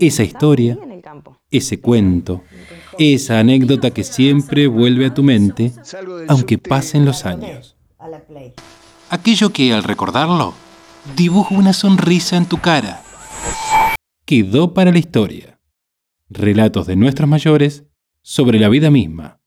esa historia, ese cuento, esa anécdota que siempre vuelve a tu mente, aunque pasen los años. Aquello que al recordarlo, dibuja una sonrisa en tu cara. Quedó para la historia. Relatos de nuestros mayores sobre la vida misma.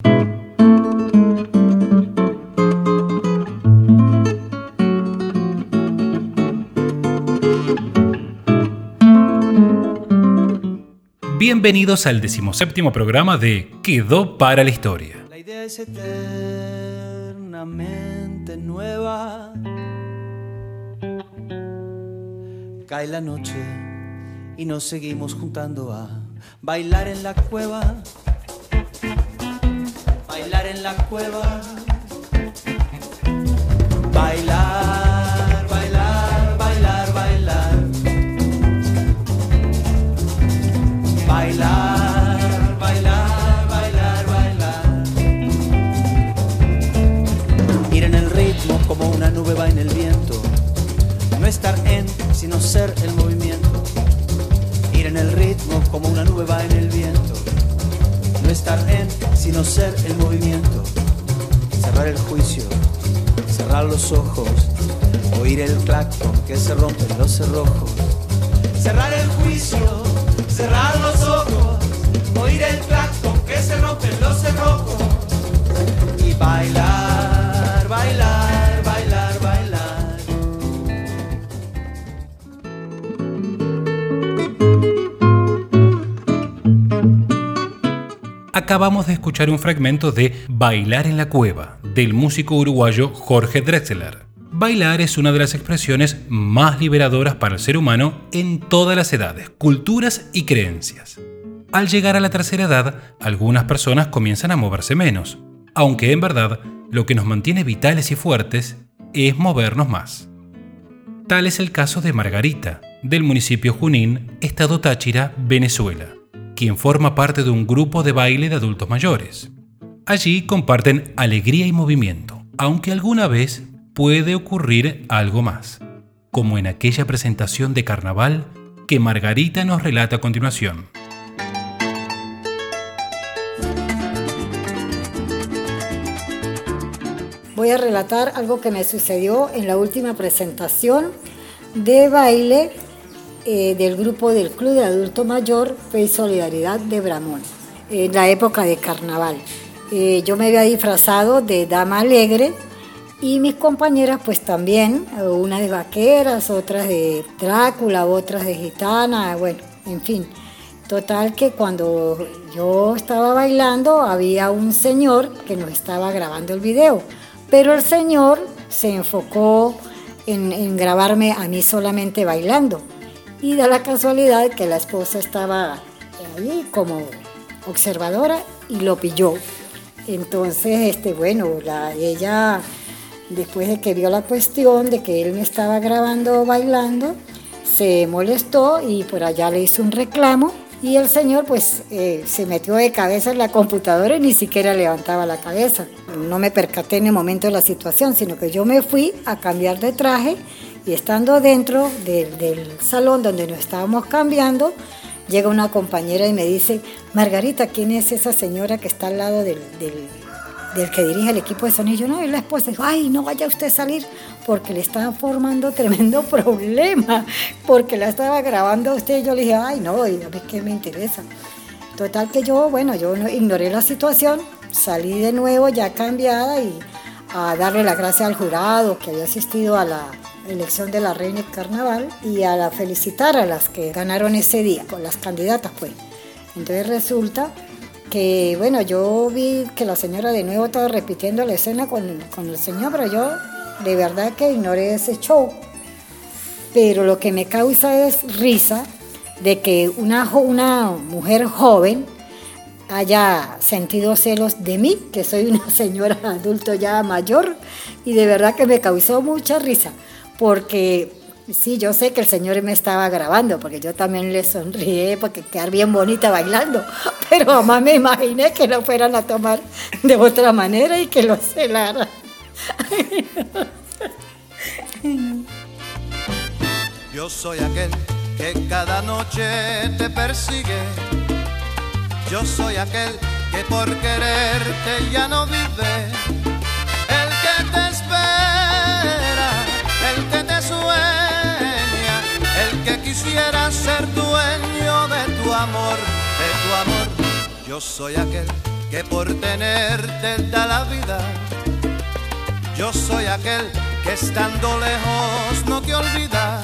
Bienvenidos al decimoséptimo programa de Quedó para la historia. La idea es eternamente nueva. Cae la noche y nos seguimos juntando a bailar en la cueva. Bailar en la cueva. Bailar, estar en, sino ser el movimiento. Ir en el ritmo como una nube va en el viento. No estar en, sino ser el movimiento. Cerrar el juicio, cerrar los ojos, oír el clacton que se rompen los cerrojos. Cerrar el juicio, cerrar los ojos, oír el clacton Acabamos de escuchar un fragmento de Bailar en la cueva, del músico uruguayo Jorge Drexler. Bailar es una de las expresiones más liberadoras para el ser humano en todas las edades, culturas y creencias. Al llegar a la tercera edad, algunas personas comienzan a moverse menos, aunque en verdad lo que nos mantiene vitales y fuertes es movernos más. Tal es el caso de Margarita, del municipio Junín, estado Táchira, Venezuela, quien forma parte de un grupo de baile de adultos mayores. Allí comparten alegría y movimiento, aunque alguna vez puede ocurrir algo más, como en aquella presentación de carnaval que Margarita nos relata a continuación. Voy a relatar algo que me sucedió en la última presentación de baile eh, del grupo del Club de Adulto Mayor y Solidaridad de Bramón, en la época de carnaval. Eh, yo me había disfrazado de dama alegre y mis compañeras pues también, unas de vaqueras, otras de Drácula, otras de gitana, bueno, en fin. Total que cuando yo estaba bailando había un señor que nos estaba grabando el video, pero el señor se enfocó en, en grabarme a mí solamente bailando. Y da la casualidad que la esposa estaba ahí como observadora y lo pilló. Entonces, este, bueno, la, ella, después de que vio la cuestión de que él me estaba grabando bailando, se molestó y por allá le hizo un reclamo y el señor pues eh, se metió de cabeza en la computadora y ni siquiera levantaba la cabeza. No me percaté en el momento de la situación, sino que yo me fui a cambiar de traje y estando dentro del, salón donde nos estábamos cambiando, llega una compañera y me dice, Margarita, ¿quién es esa señora que está al lado del, del, que dirige el equipo de sonido? Yo no, es la esposa. Digo, ay, no vaya usted a salir porque le estaba formando tremendo problema, porque la estaba grabando a usted. Yo le dije, ay, no, y a mí qué me interesa. Total que yo, bueno, yo no- ignoré la situación, salí de nuevo ya cambiada y a darle las gracias al jurado que había asistido a la elección de la reina del carnaval y a la felicitar a las que ganaron ese día, con las candidatas pues. Entonces resulta que, bueno, yo vi que la señora de nuevo estaba repitiendo la escena con, con el señor, pero yo de verdad que ignoré ese show. Pero lo que me causa es risa de que una, una mujer joven haya sentido celos de mí, que soy una señora adulto ya mayor, y de verdad que me causó mucha risa, porque sí, yo sé que el señor me estaba grabando, porque yo también le sonríe porque quedar bien bonita bailando, pero jamás me imaginé que lo fueran a tomar de otra manera y que lo celara. Yo soy aquel que cada noche te persigue. Yo soy aquel que por quererte ya no vive. Quisiera ser dueño de tu amor, de tu amor. Yo soy aquel que por tenerte da la vida. Yo soy aquel que estando lejos no te olvida.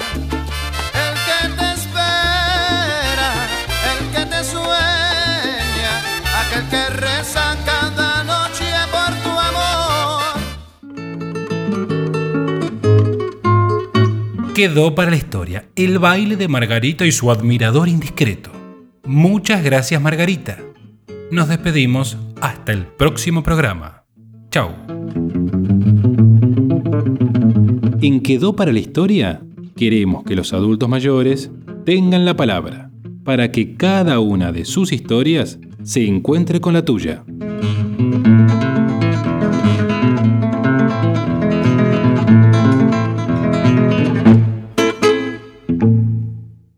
Quedó para la historia el baile de Margarita y su admirador indiscreto. Muchas gracias Margarita. Nos despedimos hasta el próximo programa. Chao. En Quedó para la Historia, queremos que los adultos mayores tengan la palabra para que cada una de sus historias se encuentre con la tuya.